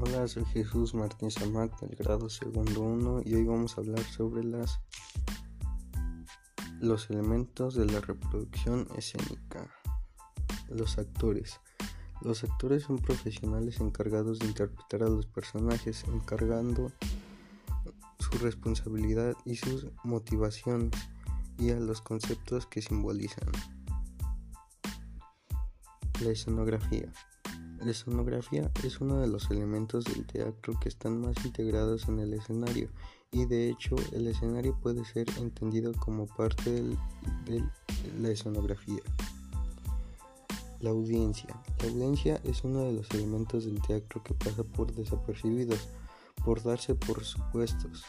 Hola, soy Jesús Martín Zamac del grado segundo 1 y hoy vamos a hablar sobre las los elementos de la reproducción escénica. Los actores. Los actores son profesionales encargados de interpretar a los personajes, encargando su responsabilidad y sus motivaciones y a los conceptos que simbolizan. La escenografía. La escenografía es uno de los elementos del teatro que están más integrados en el escenario y de hecho el escenario puede ser entendido como parte de la escenografía. La audiencia. La audiencia es uno de los elementos del teatro que pasa por desapercibidos, por darse por supuestos.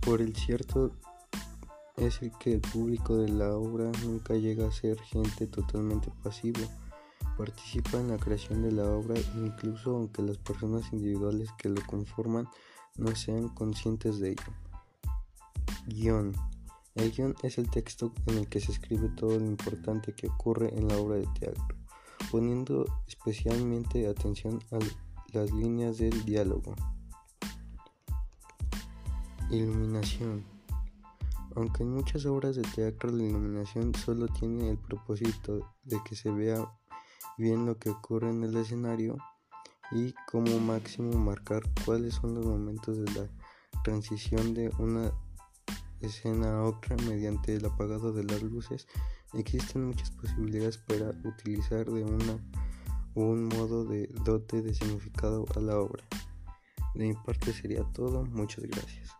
Por el cierto es el que el público de la obra nunca llega a ser gente totalmente pasiva participa en la creación de la obra incluso aunque las personas individuales que lo conforman no sean conscientes de ello. Guión. El guion es el texto en el que se escribe todo lo importante que ocurre en la obra de teatro, poniendo especialmente atención a las líneas del diálogo. Iluminación. Aunque en muchas obras de teatro la iluminación solo tiene el propósito de que se vea bien lo que ocurre en el escenario y como máximo marcar cuáles son los momentos de la transición de una escena a otra mediante el apagado de las luces. Existen muchas posibilidades para utilizar de una o un modo de dote de significado a la obra. De mi parte sería todo, muchas gracias.